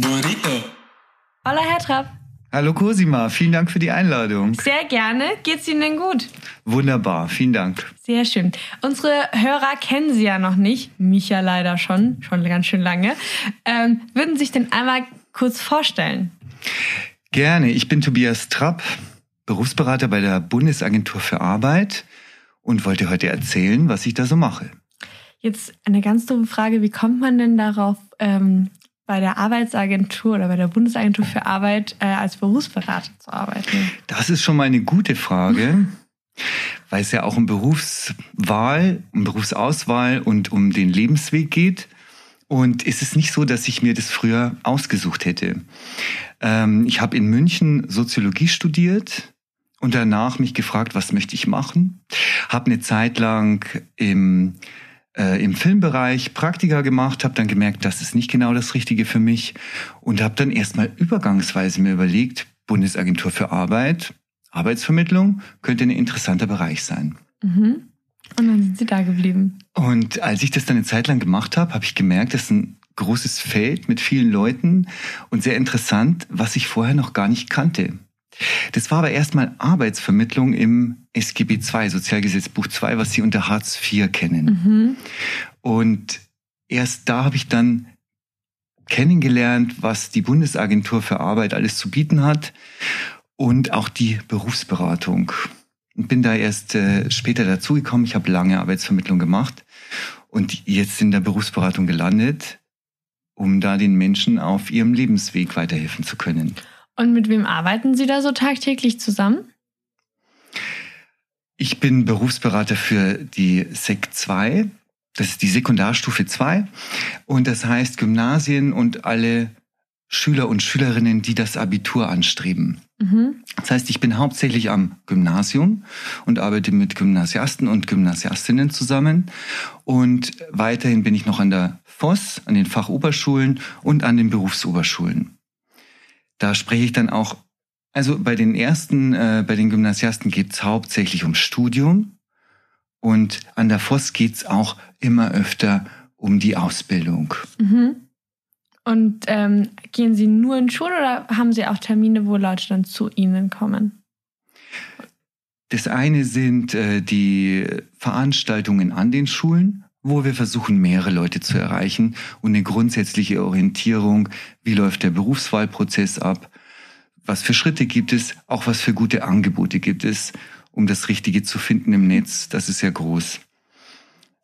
Burrito. Hola, Herr Trapp. Hallo Cosima, vielen Dank für die Einladung. Sehr gerne. Geht's Ihnen denn gut? Wunderbar, vielen Dank. Sehr schön. Unsere Hörer kennen Sie ja noch nicht, mich ja leider schon, schon ganz schön lange. Ähm, würden Sie sich denn einmal kurz vorstellen? Gerne, ich bin Tobias Trapp, Berufsberater bei der Bundesagentur für Arbeit und wollte heute erzählen, was ich da so mache. Jetzt eine ganz dumme Frage, wie kommt man denn darauf, ähm, bei der Arbeitsagentur oder bei der Bundesagentur für Arbeit äh, als Berufsberater zu arbeiten? Das ist schon mal eine gute Frage, weil es ja auch um Berufswahl, um Berufsauswahl und um den Lebensweg geht. Und es ist nicht so, dass ich mir das früher ausgesucht hätte. Ähm, ich habe in München Soziologie studiert und danach mich gefragt, was möchte ich machen. Habe eine Zeit lang im äh, im Filmbereich Praktika gemacht, habe dann gemerkt, das ist nicht genau das Richtige für mich und habe dann erstmal übergangsweise mir überlegt, Bundesagentur für Arbeit, Arbeitsvermittlung könnte ein interessanter Bereich sein. Mhm. Und dann sind Sie da geblieben. Und als ich das dann eine Zeit lang gemacht habe, habe ich gemerkt, das ist ein großes Feld mit vielen Leuten und sehr interessant, was ich vorher noch gar nicht kannte. Das war aber erstmal Arbeitsvermittlung im SGB II, Sozialgesetzbuch II, was Sie unter Hartz IV kennen. Mhm. Und erst da habe ich dann kennengelernt, was die Bundesagentur für Arbeit alles zu bieten hat und auch die Berufsberatung. Und bin da erst äh, später dazugekommen. Ich habe lange Arbeitsvermittlung gemacht und jetzt in der Berufsberatung gelandet, um da den Menschen auf ihrem Lebensweg weiterhelfen zu können. Und mit wem arbeiten Sie da so tagtäglich zusammen? Ich bin Berufsberater für die SEC 2. Das ist die Sekundarstufe 2. Und das heißt Gymnasien und alle Schüler und Schülerinnen, die das Abitur anstreben. Mhm. Das heißt, ich bin hauptsächlich am Gymnasium und arbeite mit Gymnasiasten und Gymnasiastinnen zusammen. Und weiterhin bin ich noch an der FOS, an den Fachoberschulen und an den Berufsoberschulen. Da spreche ich dann auch, also bei den ersten, äh, bei den Gymnasiasten geht es hauptsächlich um Studium und an der FOS geht es auch immer öfter um die Ausbildung. Mhm. Und ähm, gehen Sie nur in Schule oder haben Sie auch Termine, wo Leute dann zu Ihnen kommen? Das eine sind äh, die Veranstaltungen an den Schulen wo wir versuchen, mehrere Leute zu erreichen und eine grundsätzliche Orientierung, wie läuft der Berufswahlprozess ab, was für Schritte gibt es, auch was für gute Angebote gibt es, um das Richtige zu finden im Netz. Das ist ja groß.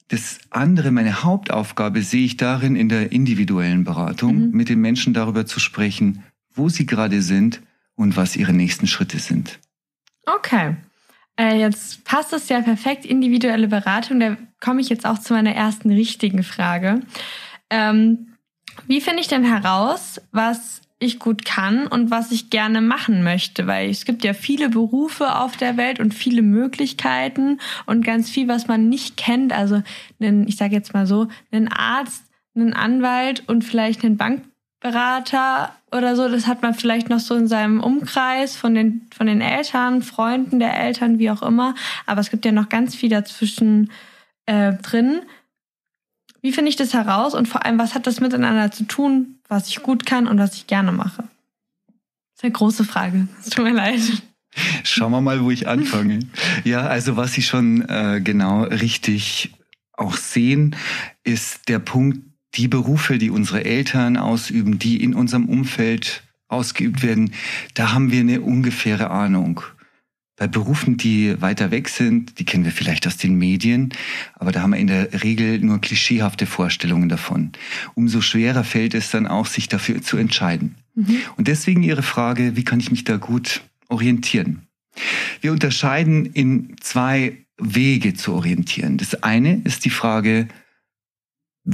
Das andere, meine Hauptaufgabe sehe ich darin, in der individuellen Beratung mhm. mit den Menschen darüber zu sprechen, wo sie gerade sind und was ihre nächsten Schritte sind. Okay. Äh, jetzt passt es ja perfekt, individuelle Beratung. Da komme ich jetzt auch zu meiner ersten richtigen Frage. Ähm, wie finde ich denn heraus, was ich gut kann und was ich gerne machen möchte, weil es gibt ja viele Berufe auf der Welt und viele Möglichkeiten und ganz viel, was man nicht kennt. Also einen, ich sage jetzt mal so, einen Arzt, einen Anwalt und vielleicht einen Bank Berater oder so, das hat man vielleicht noch so in seinem Umkreis von den, von den Eltern, Freunden der Eltern, wie auch immer. Aber es gibt ja noch ganz viel dazwischen äh, drin. Wie finde ich das heraus und vor allem, was hat das miteinander zu tun, was ich gut kann und was ich gerne mache? Das ist eine große Frage. Es tut mir leid. Schauen wir mal, wo ich anfange. Ja, also was Sie schon äh, genau richtig auch sehen, ist der Punkt, die Berufe, die unsere Eltern ausüben, die in unserem Umfeld ausgeübt werden, da haben wir eine ungefähre Ahnung. Bei Berufen, die weiter weg sind, die kennen wir vielleicht aus den Medien, aber da haben wir in der Regel nur klischeehafte Vorstellungen davon. Umso schwerer fällt es dann auch, sich dafür zu entscheiden. Mhm. Und deswegen Ihre Frage, wie kann ich mich da gut orientieren? Wir unterscheiden in zwei Wege zu orientieren. Das eine ist die Frage,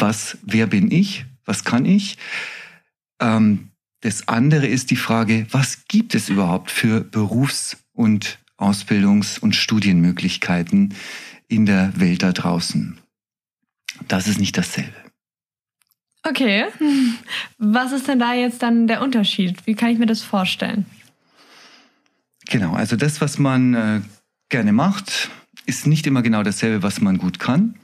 was, wer bin ich, was kann ich. Ähm, das andere ist die Frage, was gibt es überhaupt für Berufs- und Ausbildungs- und Studienmöglichkeiten in der Welt da draußen. Das ist nicht dasselbe. Okay. Was ist denn da jetzt dann der Unterschied? Wie kann ich mir das vorstellen? Genau, also das, was man äh, gerne macht, ist nicht immer genau dasselbe, was man gut kann.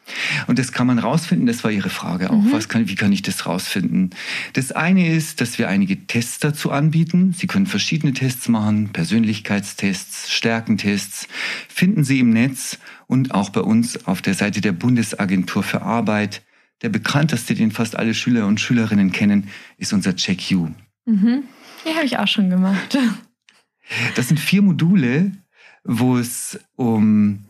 Und das kann man rausfinden. Das war Ihre Frage auch. Mhm. Was kann, wie kann ich das rausfinden? Das eine ist, dass wir einige Tests dazu anbieten. Sie können verschiedene Tests machen. Persönlichkeitstests, Stärkentests. Finden Sie im Netz und auch bei uns auf der Seite der Bundesagentur für Arbeit. Der bekannteste, den fast alle Schüler und Schülerinnen kennen, ist unser Check You. Mhm. Die habe ich auch schon gemacht. Das sind vier Module, wo es um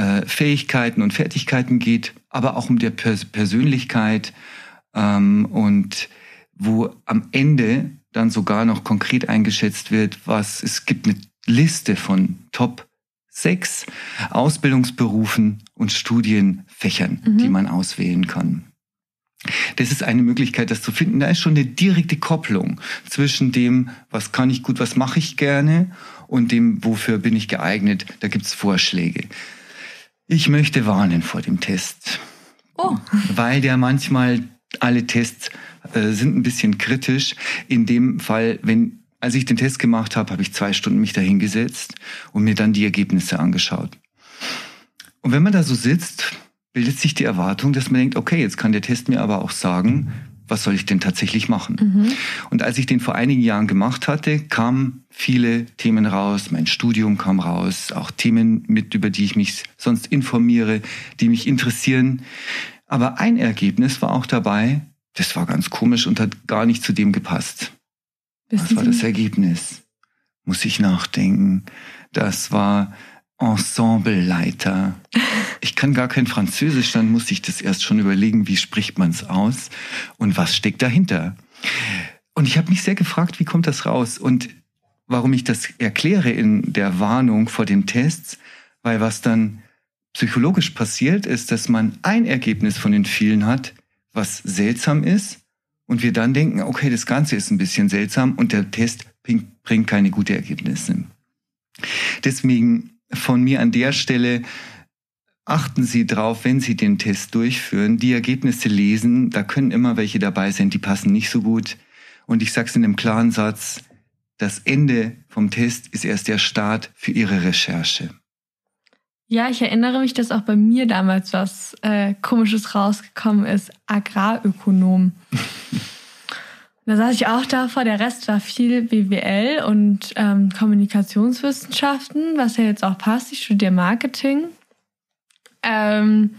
äh, Fähigkeiten und Fertigkeiten geht, aber auch um der Pers Persönlichkeit ähm, und wo am Ende dann sogar noch konkret eingeschätzt wird, was es gibt eine Liste von Top sechs Ausbildungsberufen und Studienfächern, mhm. die man auswählen kann. Das ist eine Möglichkeit, das zu finden. Da ist schon eine direkte Kopplung zwischen dem, was kann ich gut, was mache ich gerne und dem, wofür bin ich geeignet. Da gibt's Vorschläge. Ich möchte warnen vor dem Test. Oh. Weil der manchmal, alle Tests äh, sind ein bisschen kritisch. In dem Fall, wenn als ich den Test gemacht habe, habe ich zwei Stunden mich dahingesetzt und mir dann die Ergebnisse angeschaut. Und wenn man da so sitzt, bildet sich die Erwartung, dass man denkt, okay, jetzt kann der Test mir aber auch sagen, was soll ich denn tatsächlich machen? Mhm. Und als ich den vor einigen Jahren gemacht hatte, kamen viele Themen raus, mein Studium kam raus, auch Themen mit, über die ich mich sonst informiere, die mich interessieren. Aber ein Ergebnis war auch dabei, das war ganz komisch und hat gar nicht zu dem gepasst. Wissen Was war Sie? das Ergebnis? Muss ich nachdenken. Das war Ensembleleiter. Ich kann gar kein Französisch, dann muss ich das erst schon überlegen, wie spricht man es aus und was steckt dahinter. Und ich habe mich sehr gefragt, wie kommt das raus? Und warum ich das erkläre in der Warnung vor den Tests, weil was dann psychologisch passiert, ist, dass man ein Ergebnis von den vielen hat, was seltsam ist und wir dann denken, okay, das Ganze ist ein bisschen seltsam und der Test bringt keine guten Ergebnisse. Deswegen von mir an der Stelle achten Sie drauf, wenn Sie den Test durchführen, die Ergebnisse lesen. Da können immer welche dabei sein, die passen nicht so gut. Und ich sage es in einem klaren Satz, das Ende vom Test ist erst der Start für Ihre Recherche. Ja, ich erinnere mich, dass auch bei mir damals was äh, Komisches rausgekommen ist. Agrarökonom. da saß ich auch davor. Der Rest war viel BWL und ähm, Kommunikationswissenschaften, was ja jetzt auch passt. Ich studiere Marketing. Ähm,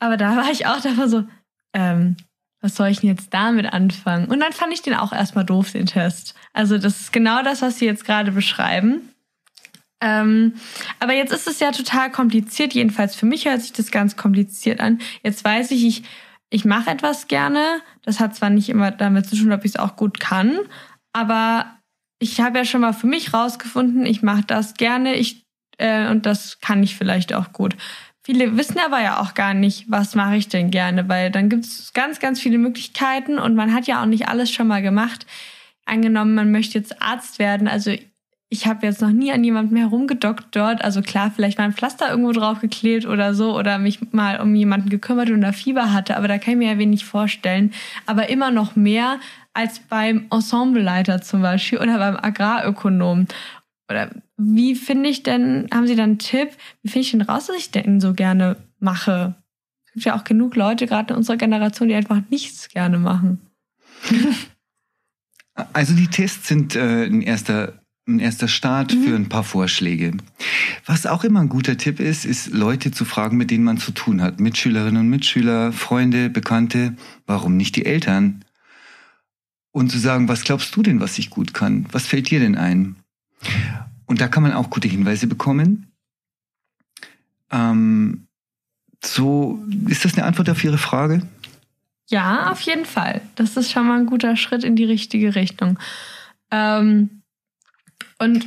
aber da war ich auch davor so, ähm, was soll ich denn jetzt damit anfangen? Und dann fand ich den auch erstmal doof, den Test. Also das ist genau das, was Sie jetzt gerade beschreiben. Ähm, aber jetzt ist es ja total kompliziert, jedenfalls für mich hört sich das ganz kompliziert an. Jetzt weiß ich, ich, ich mache etwas gerne. Das hat zwar nicht immer damit zu tun, ob ich es auch gut kann, aber ich habe ja schon mal für mich rausgefunden, ich mache das gerne ich, äh, und das kann ich vielleicht auch gut. Viele wissen aber ja auch gar nicht, was mache ich denn gerne, weil dann gibt es ganz, ganz viele Möglichkeiten und man hat ja auch nicht alles schon mal gemacht. Angenommen, man möchte jetzt Arzt werden. Also ich habe jetzt noch nie an jemandem herumgedockt dort. Also klar, vielleicht mal ein Pflaster irgendwo draufgeklebt oder so oder mich mal um jemanden gekümmert und da Fieber hatte, aber da kann ich mir ja wenig vorstellen. Aber immer noch mehr als beim Ensembleleiter zum Beispiel oder beim Agrarökonom oder wie finde ich denn, haben Sie dann einen Tipp, wie finde ich denn raus, dass ich denn so gerne mache? Es gibt ja auch genug Leute, gerade in unserer Generation, die einfach nichts gerne machen. Also die Tests sind äh, ein erster ein erster Start mhm. für ein paar Vorschläge. Was auch immer ein guter Tipp ist, ist Leute zu fragen, mit denen man zu tun hat. Mitschülerinnen und Mitschüler, Freunde, Bekannte, warum nicht die Eltern? Und zu sagen, was glaubst du denn, was ich gut kann? Was fällt dir denn ein? Und da kann man auch gute Hinweise bekommen. Ähm, so, ist das eine Antwort auf Ihre Frage? Ja, auf jeden Fall. Das ist schon mal ein guter Schritt in die richtige Richtung. Ähm, und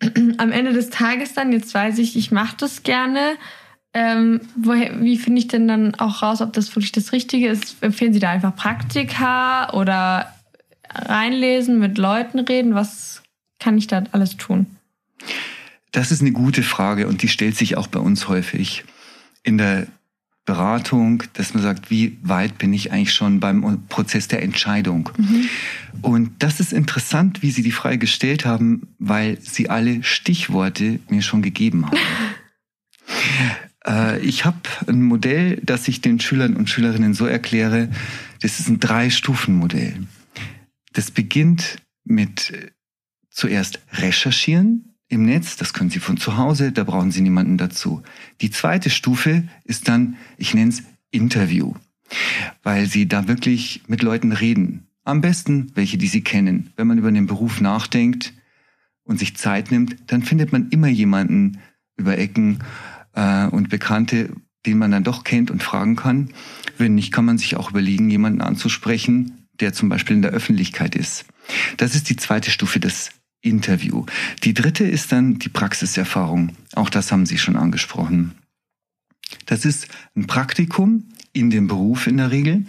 am Ende des Tages dann, jetzt weiß ich, ich mache das gerne. Ähm, woher, wie finde ich denn dann auch raus, ob das wirklich das Richtige ist? Empfehlen Sie da einfach Praktika oder reinlesen, mit Leuten reden? Was kann ich da alles tun? Das ist eine gute Frage und die stellt sich auch bei uns häufig in der Beratung, dass man sagt, wie weit bin ich eigentlich schon beim Prozess der Entscheidung? Mhm. Und das ist interessant, wie Sie die Frage gestellt haben, weil Sie alle Stichworte mir schon gegeben haben. Äh, ich habe ein Modell, das ich den Schülern und Schülerinnen so erkläre, das ist ein Drei-Stufen-Modell. Das beginnt mit äh, zuerst recherchieren im Netz, das können Sie von zu Hause, da brauchen Sie niemanden dazu. Die zweite Stufe ist dann, ich nenne es Interview, weil Sie da wirklich mit Leuten reden. Am besten welche, die Sie kennen. Wenn man über den Beruf nachdenkt und sich Zeit nimmt, dann findet man immer jemanden über Ecken äh, und Bekannte, den man dann doch kennt und fragen kann. Wenn nicht, kann man sich auch überlegen, jemanden anzusprechen, der zum Beispiel in der Öffentlichkeit ist. Das ist die zweite Stufe des Interview. Die dritte ist dann die Praxiserfahrung. Auch das haben Sie schon angesprochen. Das ist ein Praktikum in dem Beruf in der Regel.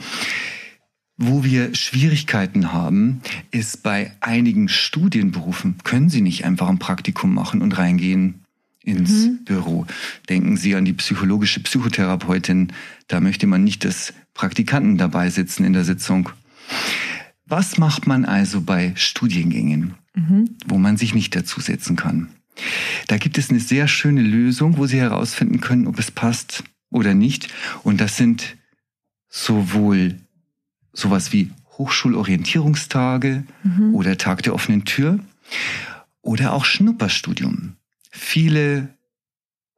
Wo wir Schwierigkeiten haben, ist bei einigen Studienberufen können Sie nicht einfach ein Praktikum machen und reingehen ins mhm. Büro. Denken Sie an die psychologische Psychotherapeutin. Da möchte man nicht, dass Praktikanten dabei sitzen in der Sitzung. Was macht man also bei Studiengängen, mhm. wo man sich nicht dazusetzen kann? Da gibt es eine sehr schöne Lösung, wo Sie herausfinden können, ob es passt oder nicht. Und das sind sowohl sowas wie Hochschulorientierungstage mhm. oder Tag der offenen Tür oder auch Schnupperstudium. Viele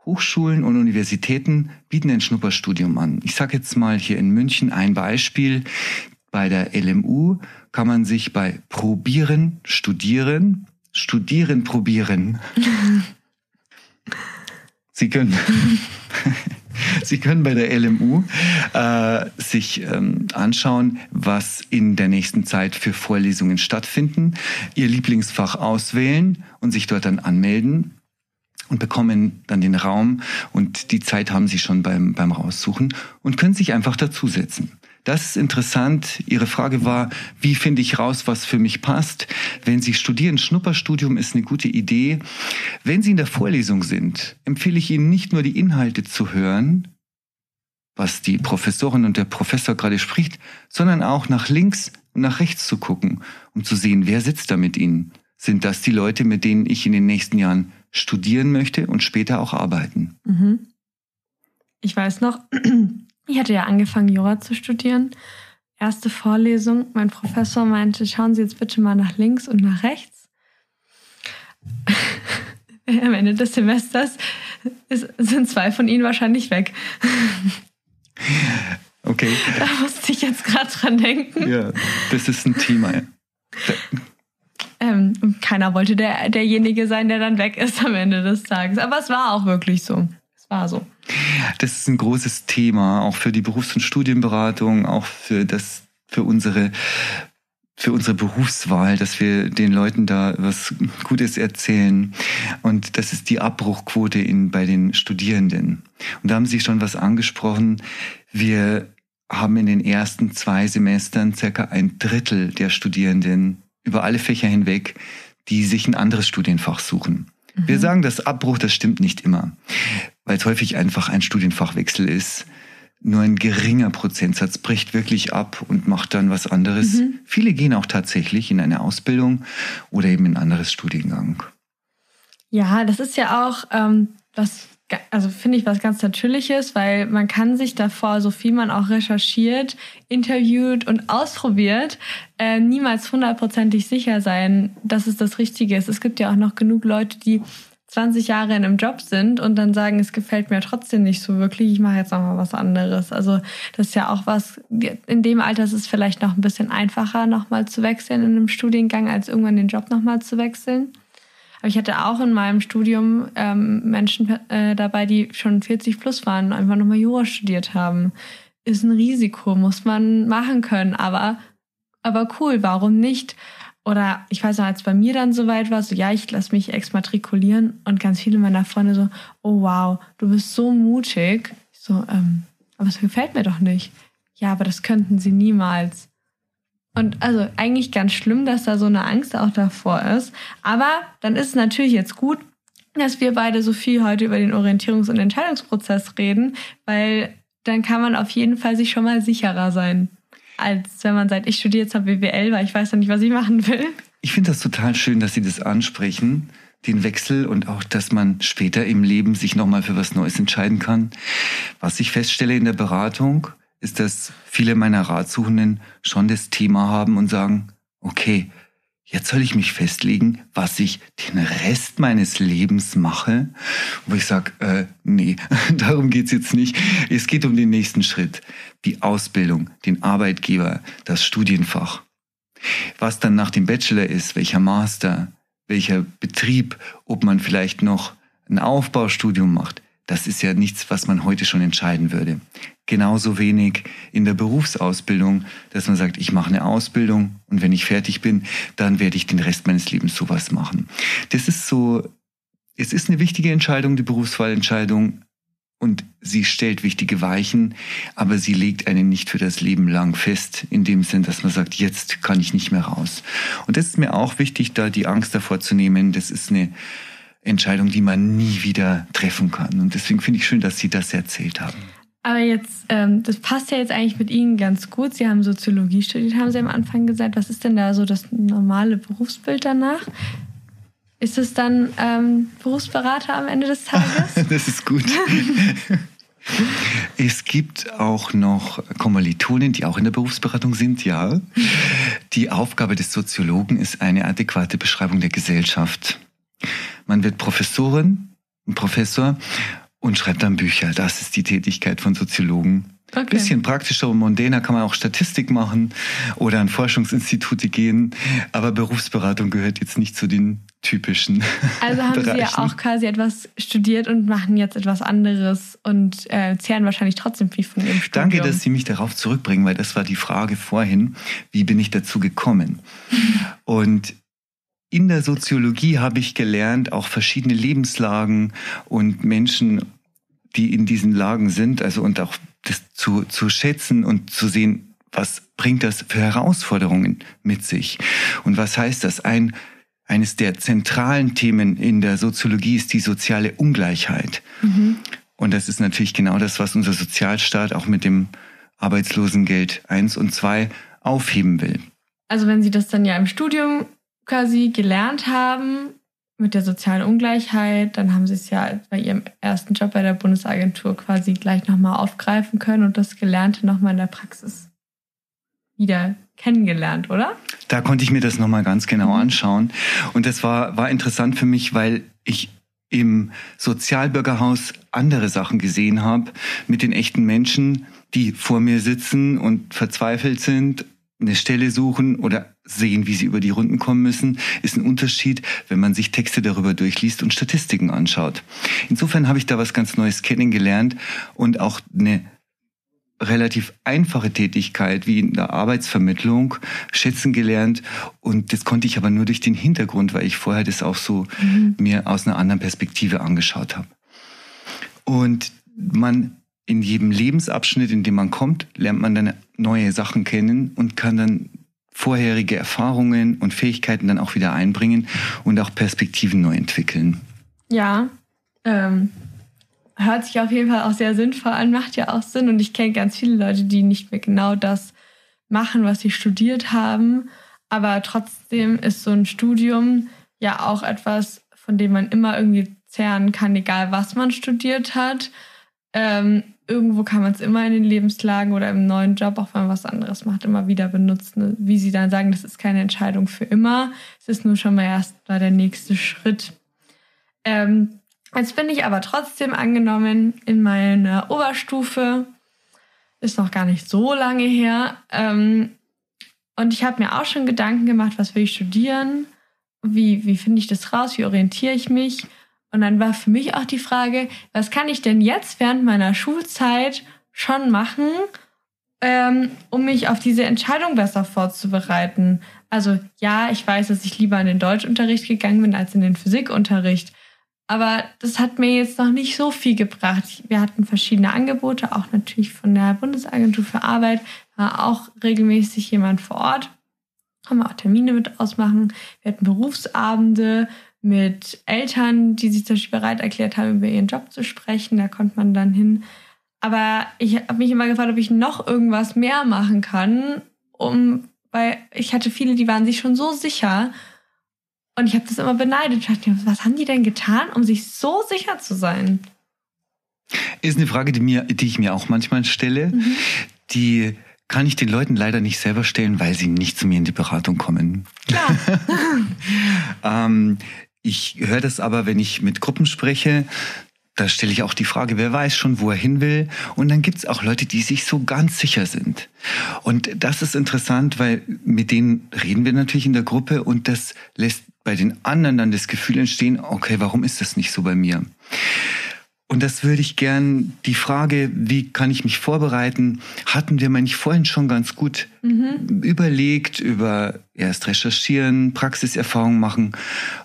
Hochschulen und Universitäten bieten ein Schnupperstudium an. Ich sage jetzt mal hier in München ein Beispiel. Bei der LMU kann man sich bei Probieren, Studieren, Studieren, Probieren. Sie können, Sie können bei der LMU äh, sich ähm, anschauen, was in der nächsten Zeit für Vorlesungen stattfinden, Ihr Lieblingsfach auswählen und sich dort dann anmelden und bekommen dann den Raum und die Zeit haben Sie schon beim, beim Raussuchen und können sich einfach dazusetzen. Das ist interessant. Ihre Frage war, wie finde ich raus, was für mich passt? Wenn Sie studieren, Schnupperstudium ist eine gute Idee. Wenn Sie in der Vorlesung sind, empfehle ich Ihnen nicht nur die Inhalte zu hören, was die Professorin und der Professor gerade spricht, sondern auch nach links und nach rechts zu gucken, um zu sehen, wer sitzt da mit Ihnen. Sind das die Leute, mit denen ich in den nächsten Jahren studieren möchte und später auch arbeiten? Mhm. Ich weiß noch, ich hatte ja angefangen, Jura zu studieren. Erste Vorlesung, mein Professor meinte, schauen Sie jetzt bitte mal nach links und nach rechts. Am Ende des Semesters sind zwei von Ihnen wahrscheinlich weg. Okay. Da musste ich jetzt gerade dran denken. Ja, das ist ein Thema. Ähm, keiner wollte der, derjenige sein, der dann weg ist am Ende des Tages. Aber es war auch wirklich so. Es war so. Das ist ein großes Thema, auch für die Berufs- und Studienberatung, auch für das, für unsere für unsere Berufswahl, dass wir den Leuten da was Gutes erzählen. Und das ist die Abbruchquote in, bei den Studierenden. Und da haben Sie schon was angesprochen. Wir haben in den ersten zwei Semestern circa ein Drittel der Studierenden über alle Fächer hinweg, die sich ein anderes Studienfach suchen. Mhm. Wir sagen, das Abbruch, das stimmt nicht immer, weil es häufig einfach ein Studienfachwechsel ist. Nur ein geringer Prozentsatz bricht wirklich ab und macht dann was anderes. Mhm. Viele gehen auch tatsächlich in eine Ausbildung oder eben in ein anderes Studiengang. Ja, das ist ja auch ähm, was, also finde ich was ganz Natürliches, weil man kann sich davor, so viel man auch recherchiert, interviewt und ausprobiert, äh, niemals hundertprozentig sicher sein, dass es das Richtige ist. Es gibt ja auch noch genug Leute, die 20 Jahre in einem Job sind und dann sagen, es gefällt mir trotzdem nicht so wirklich, ich mache jetzt noch mal was anderes. Also das ist ja auch was, in dem Alter ist es vielleicht noch ein bisschen einfacher, nochmal zu wechseln in einem Studiengang, als irgendwann den Job nochmal zu wechseln. Aber ich hatte auch in meinem Studium ähm, Menschen äh, dabei, die schon 40 plus waren und einfach nochmal Jura studiert haben. Ist ein Risiko, muss man machen können, aber, aber cool, warum nicht? Oder ich weiß noch, als bei mir dann soweit war, so ja, ich lasse mich exmatrikulieren und ganz viele meiner Freunde so, oh wow, du bist so mutig. Ich so, ähm, aber es gefällt mir doch nicht. Ja, aber das könnten sie niemals. Und also eigentlich ganz schlimm, dass da so eine Angst auch davor ist. Aber dann ist es natürlich jetzt gut, dass wir beide so viel heute über den Orientierungs- und Entscheidungsprozess reden, weil dann kann man auf jeden Fall sich schon mal sicherer sein als wenn man sagt, ich studiere jetzt BWL, weil ich weiß ja nicht, was ich machen will. Ich finde das total schön, dass Sie das ansprechen, den Wechsel und auch, dass man später im Leben sich nochmal für was Neues entscheiden kann. Was ich feststelle in der Beratung, ist, dass viele meiner Ratsuchenden schon das Thema haben und sagen, okay, jetzt soll ich mich festlegen, was ich den Rest meines Lebens mache. Wo ich sage, äh, nee, darum geht's jetzt nicht. Es geht um den nächsten Schritt. Die Ausbildung, den Arbeitgeber, das Studienfach. Was dann nach dem Bachelor ist, welcher Master, welcher Betrieb, ob man vielleicht noch ein Aufbaustudium macht, das ist ja nichts, was man heute schon entscheiden würde. Genauso wenig in der Berufsausbildung, dass man sagt, ich mache eine Ausbildung und wenn ich fertig bin, dann werde ich den Rest meines Lebens sowas machen. Das ist so, es ist eine wichtige Entscheidung, die Berufswahlentscheidung, und sie stellt wichtige Weichen, aber sie legt einen nicht für das Leben lang fest, in dem Sinn, dass man sagt, jetzt kann ich nicht mehr raus. Und das ist mir auch wichtig, da die Angst davor zu nehmen. Das ist eine Entscheidung, die man nie wieder treffen kann. Und deswegen finde ich schön, dass Sie das erzählt haben. Aber jetzt, ähm, das passt ja jetzt eigentlich mit Ihnen ganz gut. Sie haben Soziologie studiert, haben Sie am Anfang gesagt. Was ist denn da so das normale Berufsbild danach? Ist es dann ähm, Berufsberater am Ende des Tages? das ist gut. Es gibt auch noch Kommilitonen, die auch in der Berufsberatung sind, ja. Die Aufgabe des Soziologen ist eine adäquate Beschreibung der Gesellschaft. Man wird Professorin, Professor und schreibt dann Bücher. Das ist die Tätigkeit von Soziologen. Okay. Bisschen praktischer und mondäner kann man auch Statistik machen oder an Forschungsinstitute gehen. Aber Berufsberatung gehört jetzt nicht zu den typischen. Also haben Bereichen. Sie ja auch quasi etwas studiert und machen jetzt etwas anderes und äh, zehren wahrscheinlich trotzdem viel von Ihrem Studium. Danke, dass Sie mich darauf zurückbringen, weil das war die Frage vorhin. Wie bin ich dazu gekommen? und in der Soziologie habe ich gelernt, auch verschiedene Lebenslagen und Menschen, die in diesen Lagen sind, also und auch das zu, zu schätzen und zu sehen, was bringt das für Herausforderungen mit sich? Und was heißt das? Ein, eines der zentralen Themen in der Soziologie ist die soziale Ungleichheit. Mhm. Und das ist natürlich genau das, was unser Sozialstaat auch mit dem Arbeitslosengeld 1 und 2 aufheben will. Also wenn Sie das dann ja im Studium quasi gelernt haben mit der sozialen Ungleichheit, dann haben sie es ja bei ihrem ersten Job bei der Bundesagentur quasi gleich nochmal aufgreifen können und das Gelernte nochmal in der Praxis wieder kennengelernt, oder? Da konnte ich mir das nochmal ganz genau mhm. anschauen. Und das war, war interessant für mich, weil ich im Sozialbürgerhaus andere Sachen gesehen habe mit den echten Menschen, die vor mir sitzen und verzweifelt sind eine Stelle suchen oder sehen, wie sie über die Runden kommen müssen, ist ein Unterschied, wenn man sich Texte darüber durchliest und Statistiken anschaut. Insofern habe ich da was ganz Neues kennengelernt und auch eine relativ einfache Tätigkeit wie in der Arbeitsvermittlung schätzen gelernt und das konnte ich aber nur durch den Hintergrund, weil ich vorher das auch so mhm. mir aus einer anderen Perspektive angeschaut habe. Und man in jedem Lebensabschnitt, in dem man kommt, lernt man dann neue Sachen kennen und kann dann vorherige Erfahrungen und Fähigkeiten dann auch wieder einbringen und auch Perspektiven neu entwickeln. Ja, ähm, hört sich auf jeden Fall auch sehr sinnvoll an, macht ja auch Sinn. Und ich kenne ganz viele Leute, die nicht mehr genau das machen, was sie studiert haben. Aber trotzdem ist so ein Studium ja auch etwas, von dem man immer irgendwie zehren kann, egal was man studiert hat. Ähm, irgendwo kann man es immer in den Lebenslagen oder im neuen Job, auch wenn man was anderes macht, immer wieder benutzen. Wie Sie dann sagen, das ist keine Entscheidung für immer. Es ist nur schon mal erst mal der nächste Schritt. Ähm, jetzt bin ich aber trotzdem angenommen in meiner Oberstufe. Ist noch gar nicht so lange her. Ähm, und ich habe mir auch schon Gedanken gemacht, was will ich studieren? Wie, wie finde ich das raus? Wie orientiere ich mich? Und dann war für mich auch die Frage, was kann ich denn jetzt während meiner Schulzeit schon machen, ähm, um mich auf diese Entscheidung besser vorzubereiten? Also ja, ich weiß, dass ich lieber in den Deutschunterricht gegangen bin als in den Physikunterricht. Aber das hat mir jetzt noch nicht so viel gebracht. Wir hatten verschiedene Angebote, auch natürlich von der Bundesagentur für Arbeit, war auch regelmäßig jemand vor Ort. Haben wir auch Termine mit ausmachen. Wir hatten Berufsabende, mit Eltern, die sich zum Beispiel bereit erklärt haben, über ihren Job zu sprechen. Da konnte man dann hin. Aber ich habe mich immer gefragt, ob ich noch irgendwas mehr machen kann, um, weil ich hatte viele, die waren sich schon so sicher. Und ich habe das immer beneidet. Ich dachte, was haben die denn getan, um sich so sicher zu sein? Ist eine Frage, die, mir, die ich mir auch manchmal stelle. Mhm. Die kann ich den Leuten leider nicht selber stellen, weil sie nicht zu mir in die Beratung kommen. Klar. ähm, ich höre das aber, wenn ich mit Gruppen spreche, da stelle ich auch die Frage, wer weiß schon, wo er hin will. Und dann gibt es auch Leute, die sich so ganz sicher sind. Und das ist interessant, weil mit denen reden wir natürlich in der Gruppe und das lässt bei den anderen dann das Gefühl entstehen, okay, warum ist das nicht so bei mir? Und das würde ich gern, die Frage, wie kann ich mich vorbereiten, hatten wir, meine ich, vorhin schon ganz gut mhm. überlegt, über erst recherchieren, Praxiserfahrung machen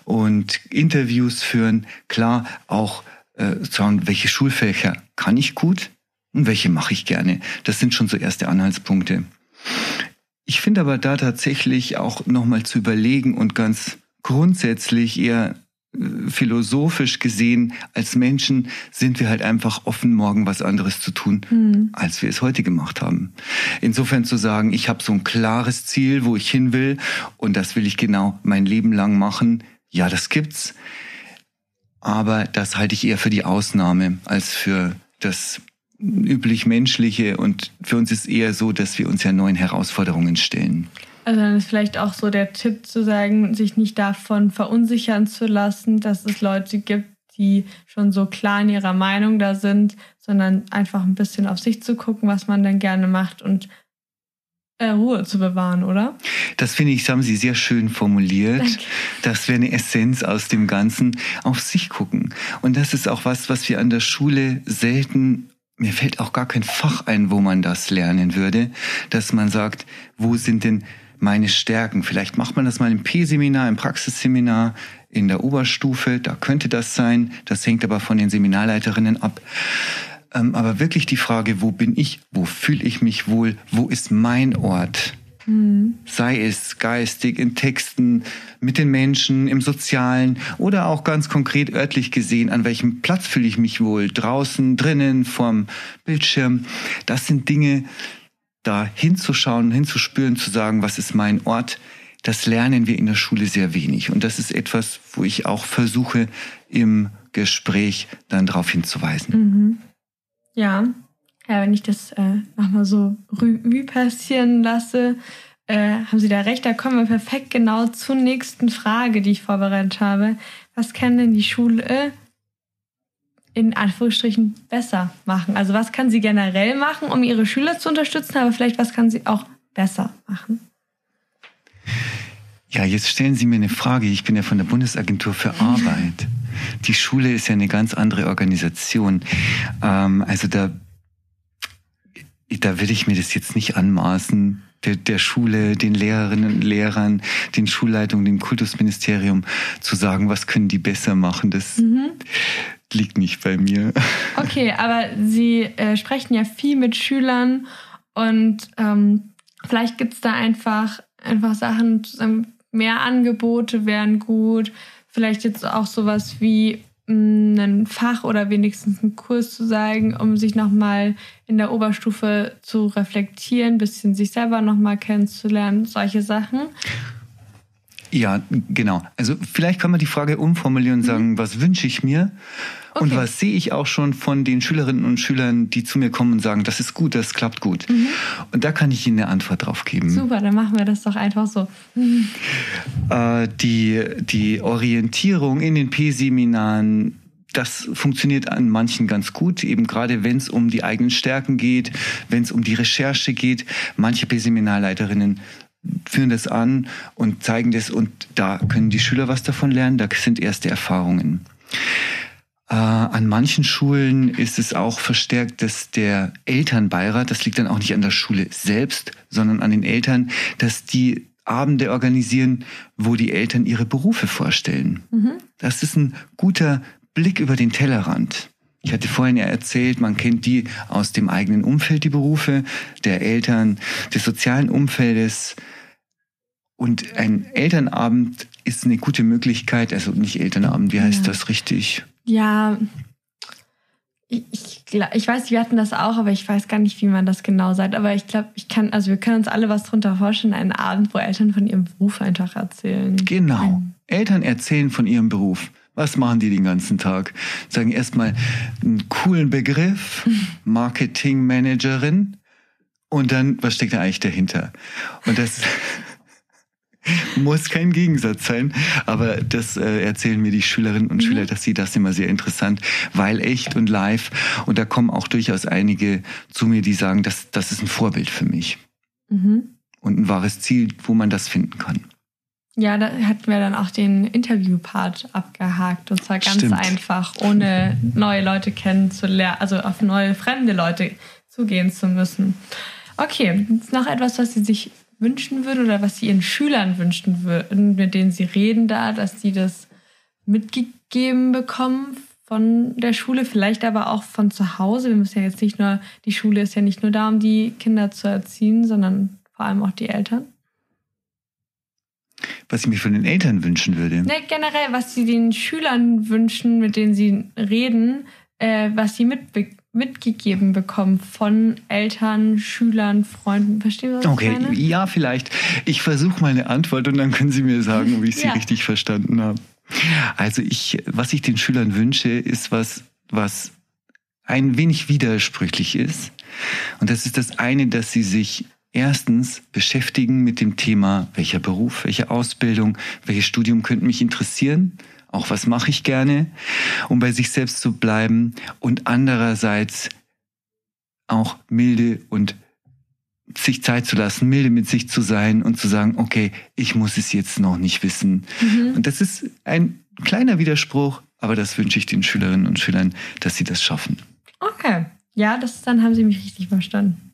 und Interviews führen. Klar, auch äh, sagen, welche Schulfächer kann ich gut und welche mache ich gerne. Das sind schon so erste Anhaltspunkte. Ich finde aber da tatsächlich auch nochmal zu überlegen und ganz grundsätzlich eher philosophisch gesehen, als Menschen sind wir halt einfach offen, morgen was anderes zu tun, mhm. als wir es heute gemacht haben. Insofern zu sagen, ich habe so ein klares Ziel, wo ich hin will und das will ich genau mein Leben lang machen, ja, das gibt's. Aber das halte ich eher für die Ausnahme als für das üblich Menschliche. Und für uns ist eher so, dass wir uns ja neuen Herausforderungen stellen. Also dann ist vielleicht auch so der Tipp zu sagen, sich nicht davon verunsichern zu lassen, dass es Leute gibt, die schon so klar in ihrer Meinung da sind, sondern einfach ein bisschen auf sich zu gucken, was man dann gerne macht und äh, Ruhe zu bewahren, oder? Das finde ich, das haben Sie sehr schön formuliert. Danke. Das wäre eine Essenz aus dem Ganzen. Auf sich gucken. Und das ist auch was, was wir an der Schule selten mir fällt auch gar kein Fach ein, wo man das lernen würde, dass man sagt, wo sind denn meine Stärken? Vielleicht macht man das mal im P-Seminar, im Praxisseminar, in der Oberstufe, da könnte das sein. Das hängt aber von den Seminarleiterinnen ab. Ähm, aber wirklich die Frage, wo bin ich, wo fühle ich mich wohl, wo ist mein Ort? Mhm. Sei es geistig, in Texten, mit den Menschen, im Sozialen oder auch ganz konkret örtlich gesehen, an welchem Platz fühle ich mich wohl, draußen, drinnen, vorm Bildschirm. Das sind Dinge, da hinzuschauen, hinzuspüren, zu sagen, was ist mein Ort, das lernen wir in der Schule sehr wenig. Und das ist etwas, wo ich auch versuche, im Gespräch dann darauf hinzuweisen. Mhm. Ja. ja, wenn ich das äh, nochmal so Revue passieren lasse, äh, haben Sie da recht, da kommen wir perfekt genau zur nächsten Frage, die ich vorbereitet habe. Was kann denn die Schule in Anführungsstrichen besser machen? Also was kann sie generell machen, um ihre Schüler zu unterstützen, aber vielleicht was kann sie auch besser machen? Ja, jetzt stellen Sie mir eine Frage. Ich bin ja von der Bundesagentur für Arbeit. Die Schule ist ja eine ganz andere Organisation. Ähm, also da, da will ich mir das jetzt nicht anmaßen, der, der Schule, den Lehrerinnen und Lehrern, den Schulleitungen, dem Kultusministerium zu sagen, was können die besser machen. Das mhm. Liegt nicht bei mir. Okay, aber Sie äh, sprechen ja viel mit Schülern und ähm, vielleicht gibt es da einfach, einfach Sachen, mehr Angebote wären gut. Vielleicht jetzt auch sowas wie mm, ein Fach oder wenigstens einen Kurs zu sagen, um sich nochmal in der Oberstufe zu reflektieren, bisschen sich selber nochmal kennenzulernen, solche Sachen. Ja, genau. Also vielleicht kann man die Frage umformulieren und sagen, mhm. was wünsche ich mir? Okay. Und was sehe ich auch schon von den Schülerinnen und Schülern, die zu mir kommen und sagen, das ist gut, das klappt gut. Mhm. Und da kann ich Ihnen eine Antwort drauf geben. Super, dann machen wir das doch einfach so. Mhm. Äh, die, die Orientierung in den P-Seminaren das funktioniert an manchen ganz gut, eben gerade wenn es um die eigenen Stärken geht, wenn es um die Recherche geht. Manche P-Seminarleiterinnen führen das an und zeigen das und da können die Schüler was davon lernen. Da sind erste Erfahrungen. Äh, an manchen Schulen ist es auch verstärkt, dass der Elternbeirat, das liegt dann auch nicht an der Schule selbst, sondern an den Eltern, dass die Abende organisieren, wo die Eltern ihre Berufe vorstellen. Mhm. Das ist ein guter Blick über den Tellerrand. Ich hatte vorhin ja erzählt, man kennt die aus dem eigenen Umfeld, die Berufe der Eltern, des sozialen Umfeldes. Und ein Elternabend ist eine gute Möglichkeit, also nicht Elternabend, wie heißt ja. das richtig? Ja, ich, ich, ich weiß, wir hatten das auch, aber ich weiß gar nicht, wie man das genau sagt. Aber ich glaube, ich kann, also wir können uns alle was drunter vorstellen, einen Abend, wo Eltern von ihrem Beruf einfach erzählen. Genau. Eltern erzählen von ihrem Beruf. Was machen die den ganzen Tag? Sagen erstmal einen coolen Begriff, Marketingmanagerin. Und dann, was steckt da eigentlich dahinter? Und das muss kein Gegensatz sein, aber das äh, erzählen mir die Schülerinnen und mhm. Schüler, dass sie das immer sehr interessant, weil echt und live. Und da kommen auch durchaus einige zu mir, die sagen, das, das ist ein Vorbild für mich. Mhm. Und ein wahres Ziel, wo man das finden kann. Ja, da hatten wir dann auch den Interview-Part abgehakt. Und zwar ganz Stimmt. einfach, ohne neue Leute kennenzulernen, also auf neue fremde Leute zugehen zu müssen. Okay, ist noch etwas, was Sie sich wünschen würden oder was Sie Ihren Schülern wünschen würden, mit denen Sie reden da, dass Sie das mitgegeben bekommen von der Schule, vielleicht aber auch von zu Hause. Wir müssen ja jetzt nicht nur, die Schule ist ja nicht nur da, um die Kinder zu erziehen, sondern vor allem auch die Eltern was ich mir von den Eltern wünschen würde. Ne, generell, was sie den Schülern wünschen, mit denen sie reden, äh, was sie mitbe mitgegeben bekommen von Eltern, Schülern, Freunden. Verstehen Sie, was okay. ich meine? Ja, vielleicht. Ich versuche mal eine Antwort und dann können Sie mir sagen, wie ich sie ja. richtig verstanden habe. Also ich, was ich den Schülern wünsche, ist was, was ein wenig widersprüchlich ist. Und das ist das eine, dass sie sich erstens beschäftigen mit dem Thema, welcher Beruf, welche Ausbildung, welches Studium könnte mich interessieren, auch was mache ich gerne, um bei sich selbst zu bleiben und andererseits auch milde und sich Zeit zu lassen, milde mit sich zu sein und zu sagen, okay, ich muss es jetzt noch nicht wissen. Mhm. Und das ist ein kleiner Widerspruch, aber das wünsche ich den Schülerinnen und Schülern, dass sie das schaffen. Okay, ja, das dann haben Sie mich richtig verstanden.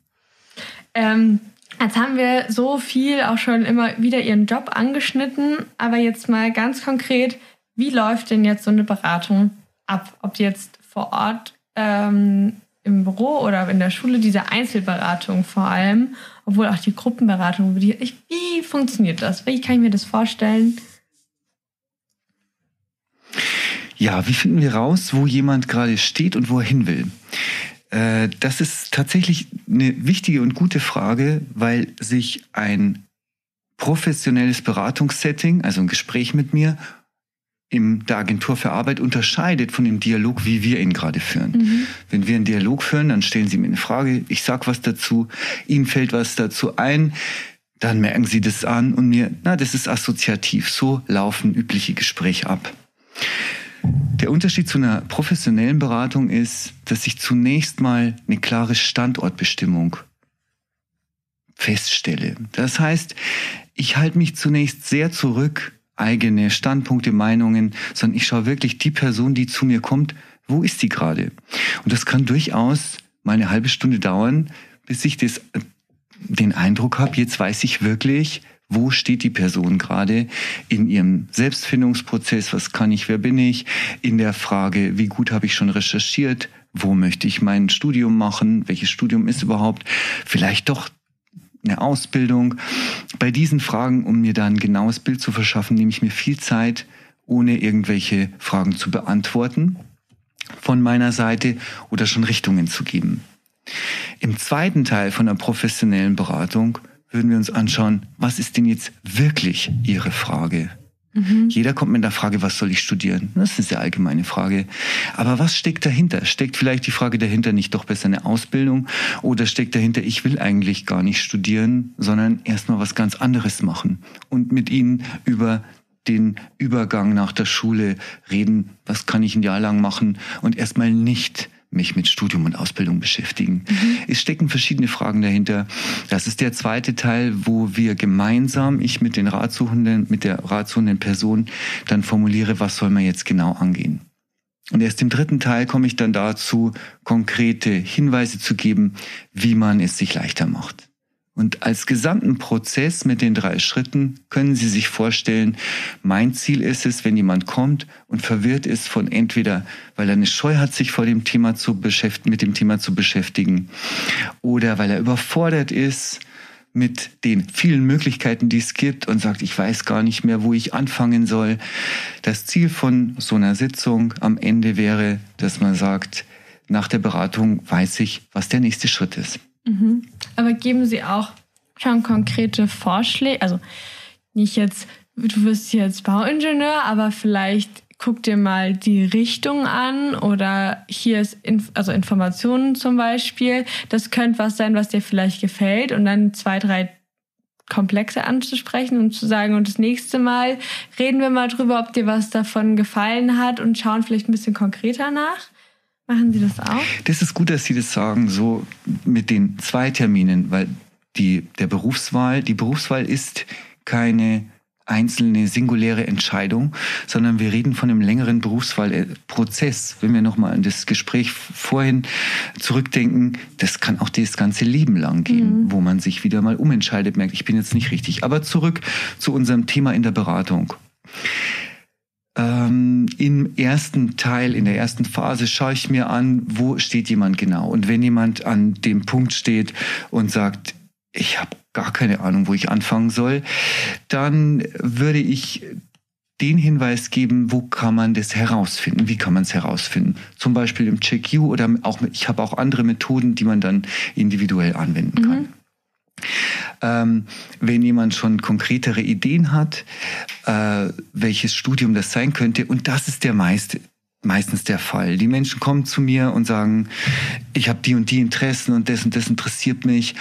Ähm, jetzt haben wir so viel auch schon immer wieder Ihren Job angeschnitten, aber jetzt mal ganz konkret, wie läuft denn jetzt so eine Beratung ab? Ob jetzt vor Ort ähm, im Büro oder in der Schule, diese Einzelberatung vor allem, obwohl auch die Gruppenberatung, wie, funktioniert das? Wie kann ich mir das vorstellen? Ja, wie finden wir raus, wo jemand gerade steht und wo er hin will? Äh, das ist tatsächlich eine wichtige und gute Frage, weil sich ein professionelles Beratungssetting, also ein Gespräch mit mir, in der Agentur für Arbeit unterscheidet von dem Dialog, wie wir ihn gerade führen. Mhm. Wenn wir einen Dialog führen, dann stellen Sie mir eine Frage, ich sag was dazu, Ihnen fällt was dazu ein, dann merken Sie das an und mir, na, das ist assoziativ. So laufen übliche Gespräche ab. Der Unterschied zu einer professionellen Beratung ist, dass ich zunächst mal eine klare Standortbestimmung feststelle. Das heißt, ich halte mich zunächst sehr zurück, eigene Standpunkte, Meinungen, sondern ich schaue wirklich die Person, die zu mir kommt, wo ist die gerade? Und das kann durchaus mal eine halbe Stunde dauern, bis ich das, den Eindruck habe, jetzt weiß ich wirklich, wo steht die Person gerade in ihrem Selbstfindungsprozess? Was kann ich? Wer bin ich? In der Frage, wie gut habe ich schon recherchiert? Wo möchte ich mein Studium machen? Welches Studium ist überhaupt? Vielleicht doch eine Ausbildung. Bei diesen Fragen, um mir da ein genaues Bild zu verschaffen, nehme ich mir viel Zeit, ohne irgendwelche Fragen zu beantworten von meiner Seite oder schon Richtungen zu geben. Im zweiten Teil von der professionellen Beratung würden wir uns anschauen, was ist denn jetzt wirklich Ihre Frage? Mhm. Jeder kommt mit der Frage, was soll ich studieren? Das ist eine sehr allgemeine Frage. Aber was steckt dahinter? Steckt vielleicht die Frage dahinter nicht doch besser eine Ausbildung? Oder steckt dahinter, ich will eigentlich gar nicht studieren, sondern erstmal was ganz anderes machen und mit Ihnen über den Übergang nach der Schule reden, was kann ich ein Jahr lang machen und erstmal nicht mich mit Studium und Ausbildung beschäftigen. Mhm. Es stecken verschiedene Fragen dahinter. Das ist der zweite Teil, wo wir gemeinsam, ich mit den Ratsuchenden, mit der ratsuchenden Person, dann formuliere, was soll man jetzt genau angehen. Und erst im dritten Teil komme ich dann dazu, konkrete Hinweise zu geben, wie man es sich leichter macht. Und als gesamten Prozess mit den drei Schritten können Sie sich vorstellen, mein Ziel ist es, wenn jemand kommt und verwirrt ist von entweder, weil er eine Scheu hat, sich vor dem Thema zu beschäftigen, mit dem Thema zu beschäftigen, oder weil er überfordert ist mit den vielen Möglichkeiten, die es gibt und sagt, ich weiß gar nicht mehr, wo ich anfangen soll. Das Ziel von so einer Sitzung am Ende wäre, dass man sagt, nach der Beratung weiß ich, was der nächste Schritt ist. Mhm. Aber geben Sie auch schon konkrete Vorschläge, also nicht jetzt du wirst jetzt Bauingenieur, aber vielleicht guck dir mal die Richtung an oder hier ist Inf also Informationen zum Beispiel. Das könnte was sein, was dir vielleicht gefällt und dann zwei, drei Komplexe anzusprechen und zu sagen, und das nächste Mal reden wir mal drüber, ob dir was davon gefallen hat und schauen vielleicht ein bisschen konkreter nach. Machen Sie das auch? Das ist gut, dass Sie das sagen, so mit den zwei Terminen, weil die, der Berufswahl, die Berufswahl ist keine einzelne singuläre Entscheidung, sondern wir reden von einem längeren Berufswahlprozess. Wenn wir nochmal an das Gespräch vorhin zurückdenken, das kann auch das ganze Leben lang gehen, mhm. wo man sich wieder mal umentscheidet, merkt, ich bin jetzt nicht richtig. Aber zurück zu unserem Thema in der Beratung. Ähm, Im ersten Teil, in der ersten Phase schaue ich mir an, wo steht jemand genau. Und wenn jemand an dem Punkt steht und sagt, ich habe gar keine Ahnung, wo ich anfangen soll, dann würde ich den Hinweis geben, wo kann man das herausfinden, wie kann man es herausfinden. Zum Beispiel im Check-You oder auch, ich habe auch andere Methoden, die man dann individuell anwenden kann. Mhm. Ähm, wenn jemand schon konkretere Ideen hat, äh, welches Studium das sein könnte, und das ist der meiste, meistens der Fall. Die Menschen kommen zu mir und sagen, ich habe die und die Interessen und das und das interessiert mich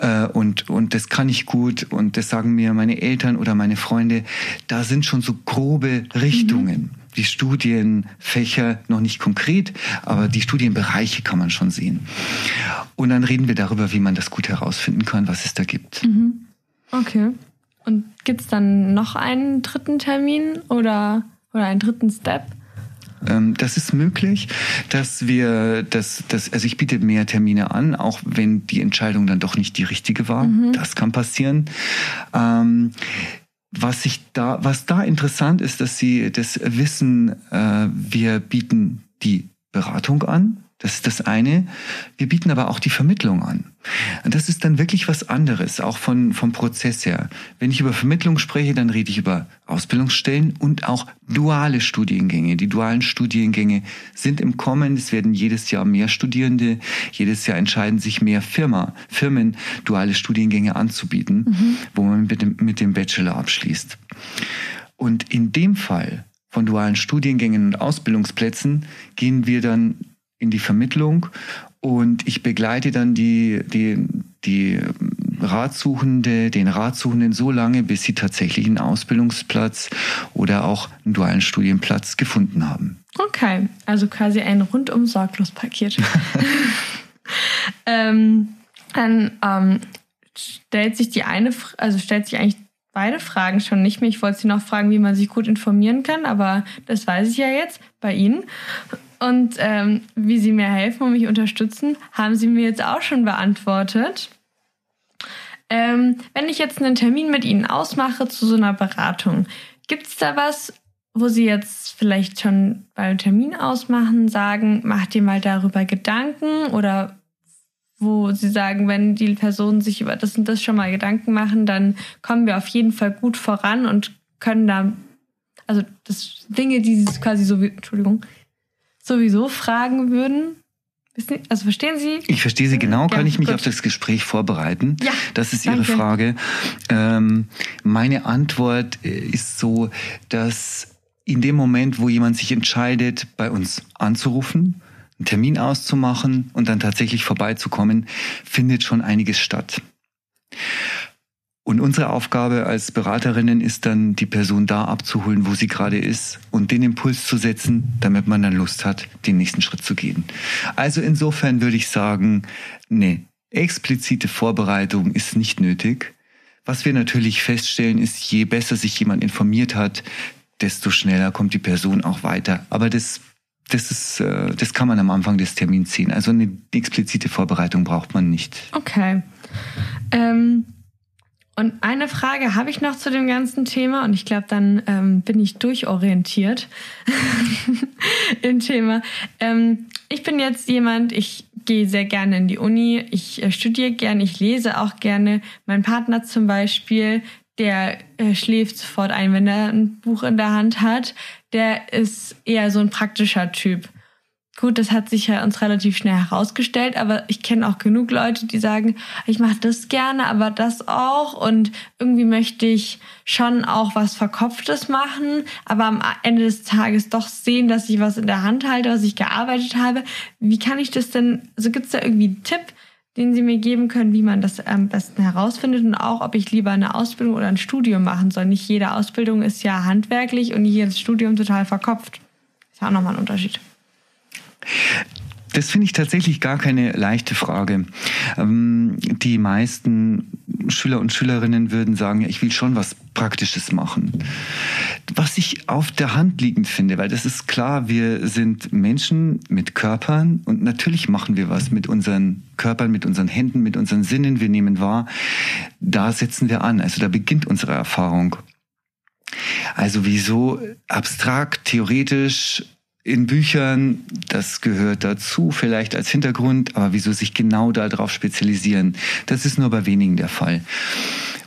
äh, und, und das kann ich gut und das sagen mir meine Eltern oder meine Freunde. Da sind schon so grobe Richtungen. Mhm. Die Studienfächer noch nicht konkret, aber die Studienbereiche kann man schon sehen. Und dann reden wir darüber, wie man das gut herausfinden kann, was es da gibt. Mhm. Okay. Und gibt's dann noch einen dritten Termin oder, oder einen dritten Step? Ähm, das ist möglich, dass wir das, das, also ich biete mehr Termine an, auch wenn die Entscheidung dann doch nicht die richtige war. Mhm. Das kann passieren. Ähm, was ich da, was da interessant ist, dass Sie das wissen, äh, wir bieten die Beratung an. Das ist das eine. Wir bieten aber auch die Vermittlung an. Und das ist dann wirklich was anderes, auch von, vom Prozess her. Wenn ich über Vermittlung spreche, dann rede ich über Ausbildungsstellen und auch duale Studiengänge. Die dualen Studiengänge sind im Kommen. Es werden jedes Jahr mehr Studierende. Jedes Jahr entscheiden sich mehr Firma, Firmen, duale Studiengänge anzubieten, mhm. wo man mit dem, mit dem Bachelor abschließt. Und in dem Fall von dualen Studiengängen und Ausbildungsplätzen gehen wir dann in die Vermittlung und ich begleite dann die, die, die Ratsuchende, den Ratsuchenden so lange, bis sie tatsächlich einen Ausbildungsplatz oder auch einen dualen Studienplatz gefunden haben. Okay, also quasi ein rundum sorglos Paket. ähm, dann ähm, stellt sich die eine, also stellt sich eigentlich beide Fragen schon nicht mehr. Ich wollte Sie noch fragen, wie man sich gut informieren kann, aber das weiß ich ja jetzt bei Ihnen. Und ähm, wie Sie mir helfen und mich unterstützen, haben Sie mir jetzt auch schon beantwortet. Ähm, wenn ich jetzt einen Termin mit Ihnen ausmache zu so einer Beratung, gibt es da was, wo Sie jetzt vielleicht schon beim Termin ausmachen, sagen, mach dir mal darüber Gedanken oder wo Sie sagen, wenn die Personen sich über das und das schon mal Gedanken machen, dann kommen wir auf jeden Fall gut voran und können da, also das Dinge, die Sie quasi so, Entschuldigung, sowieso fragen würden? Also verstehen Sie? Ich verstehe Sie genau. Kann ich mich gut. auf das Gespräch vorbereiten? Ja. Das ist Ihre danke. Frage. Ähm, meine Antwort äh, ist so, dass in dem Moment, wo jemand sich entscheidet, bei uns anzurufen, einen Termin auszumachen und dann tatsächlich vorbeizukommen, findet schon einiges statt. Und unsere Aufgabe als Beraterinnen ist dann, die Person da abzuholen, wo sie gerade ist und den Impuls zu setzen, damit man dann Lust hat, den nächsten Schritt zu gehen. Also insofern würde ich sagen, nee, explizite Vorbereitung ist nicht nötig. Was wir natürlich feststellen, ist, je besser sich jemand informiert hat, desto schneller kommt die Person auch weiter. Aber das, das ist, äh, das kann man am Anfang des Termins sehen. Also eine explizite Vorbereitung braucht man nicht. Okay. Ähm und eine Frage habe ich noch zu dem ganzen Thema und ich glaube, dann ähm, bin ich durchorientiert im Thema. Ähm, ich bin jetzt jemand, ich gehe sehr gerne in die Uni, ich äh, studiere gerne, ich lese auch gerne. Mein Partner zum Beispiel, der äh, schläft sofort ein, wenn er ein Buch in der Hand hat. Der ist eher so ein praktischer Typ. Gut, das hat sich ja uns relativ schnell herausgestellt, aber ich kenne auch genug Leute, die sagen, ich mache das gerne, aber das auch und irgendwie möchte ich schon auch was Verkopftes machen, aber am Ende des Tages doch sehen, dass ich was in der Hand halte, was ich gearbeitet habe. Wie kann ich das denn, also gibt es da irgendwie einen Tipp, den Sie mir geben können, wie man das am besten herausfindet und auch, ob ich lieber eine Ausbildung oder ein Studium machen soll. Nicht jede Ausbildung ist ja handwerklich und nicht jedes Studium total verkopft. Ist ja auch nochmal ein Unterschied. Das finde ich tatsächlich gar keine leichte Frage. Ähm, die meisten Schüler und Schülerinnen würden sagen, ich will schon was Praktisches machen. Was ich auf der Hand liegend finde, weil das ist klar, wir sind Menschen mit Körpern und natürlich machen wir was mit unseren Körpern, mit unseren Händen, mit unseren Sinnen. Wir nehmen wahr, da setzen wir an. Also da beginnt unsere Erfahrung. Also wieso abstrakt, theoretisch in Büchern, das gehört dazu, vielleicht als Hintergrund, aber wieso sich genau darauf spezialisieren? Das ist nur bei wenigen der Fall.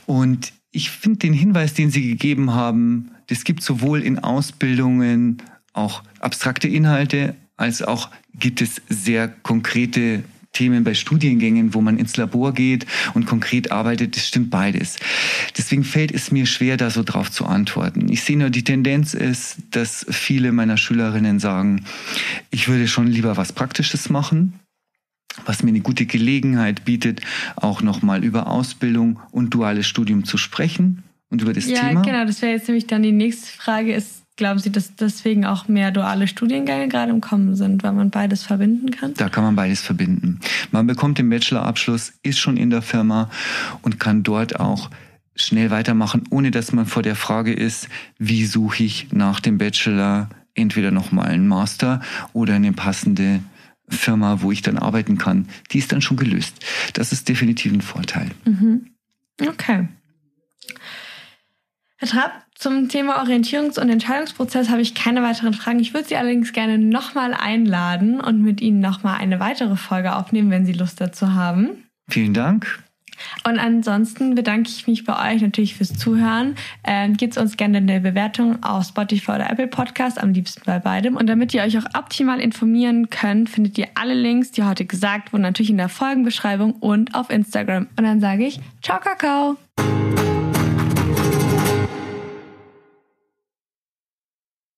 Und ich finde den Hinweis, den Sie gegeben haben, das gibt sowohl in Ausbildungen auch abstrakte Inhalte, als auch gibt es sehr konkrete Themen bei Studiengängen, wo man ins Labor geht und konkret arbeitet, das stimmt beides. Deswegen fällt es mir schwer, da so drauf zu antworten. Ich sehe nur, die Tendenz ist, dass viele meiner Schülerinnen sagen, ich würde schon lieber was Praktisches machen, was mir eine gute Gelegenheit bietet, auch nochmal über Ausbildung und duales Studium zu sprechen und über das ja, Thema. Ja, genau, das wäre jetzt nämlich dann die nächste Frage. Ist Glauben Sie, dass deswegen auch mehr duale Studiengänge gerade im Kommen sind, weil man beides verbinden kann? Da kann man beides verbinden. Man bekommt den Bachelorabschluss, ist schon in der Firma und kann dort auch schnell weitermachen, ohne dass man vor der Frage ist, wie suche ich nach dem Bachelor entweder nochmal einen Master oder eine passende Firma, wo ich dann arbeiten kann. Die ist dann schon gelöst. Das ist definitiv ein Vorteil. Mhm. Okay. Herr Trapp, zum Thema Orientierungs- und Entscheidungsprozess habe ich keine weiteren Fragen. Ich würde Sie allerdings gerne nochmal einladen und mit Ihnen nochmal eine weitere Folge aufnehmen, wenn Sie Lust dazu haben. Vielen Dank. Und ansonsten bedanke ich mich bei euch natürlich fürs Zuhören. Ähm, Gebt uns gerne eine Bewertung auf Spotify oder Apple Podcast, am liebsten bei beidem. Und damit ihr euch auch optimal informieren könnt, findet ihr alle Links, die heute gesagt wurden, natürlich in der Folgenbeschreibung und auf Instagram. Und dann sage ich, ciao, Kakao.